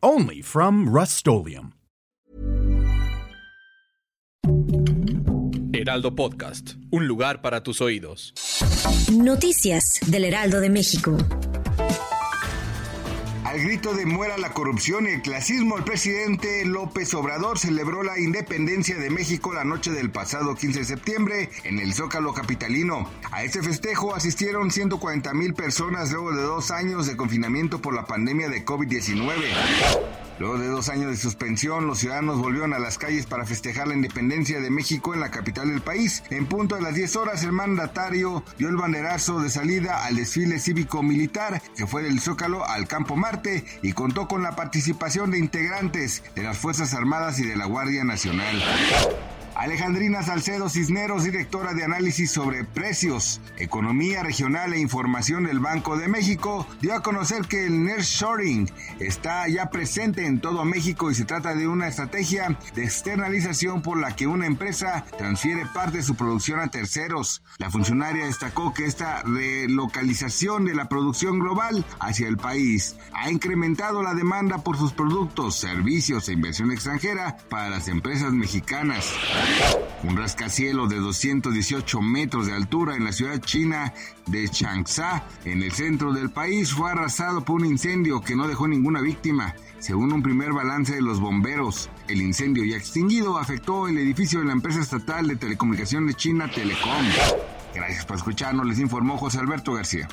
Only from Rust Heraldo Podcast, un lugar para tus oídos. Noticias del Heraldo de México. Al grito de muera la corrupción y el clasismo, el presidente López Obrador celebró la independencia de México la noche del pasado 15 de septiembre en el Zócalo Capitalino. A este festejo asistieron 140 mil personas luego de dos años de confinamiento por la pandemia de COVID-19. Luego de dos años de suspensión, los ciudadanos volvieron a las calles para festejar la independencia de México en la capital del país. En punto de las 10 horas, el mandatario dio el banderazo de salida al desfile cívico-militar que fue del Zócalo al Campo Marte y contó con la participación de integrantes de las Fuerzas Armadas y de la Guardia Nacional. Alejandrina Salcedo Cisneros, directora de análisis sobre precios, economía regional e información del Banco de México, dio a conocer que el nearshoring está ya presente en todo México y se trata de una estrategia de externalización por la que una empresa transfiere parte de su producción a terceros. La funcionaria destacó que esta relocalización de la producción global hacia el país ha incrementado la demanda por sus productos, servicios e inversión extranjera para las empresas mexicanas. Un rascacielos de 218 metros de altura en la ciudad china de Changsha, en el centro del país, fue arrasado por un incendio que no dejó ninguna víctima. Según un primer balance de los bomberos, el incendio ya extinguido afectó el edificio de la empresa estatal de telecomunicaciones China Telecom. Gracias por escucharnos, les informó José Alberto García.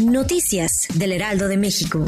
Noticias del Heraldo de México.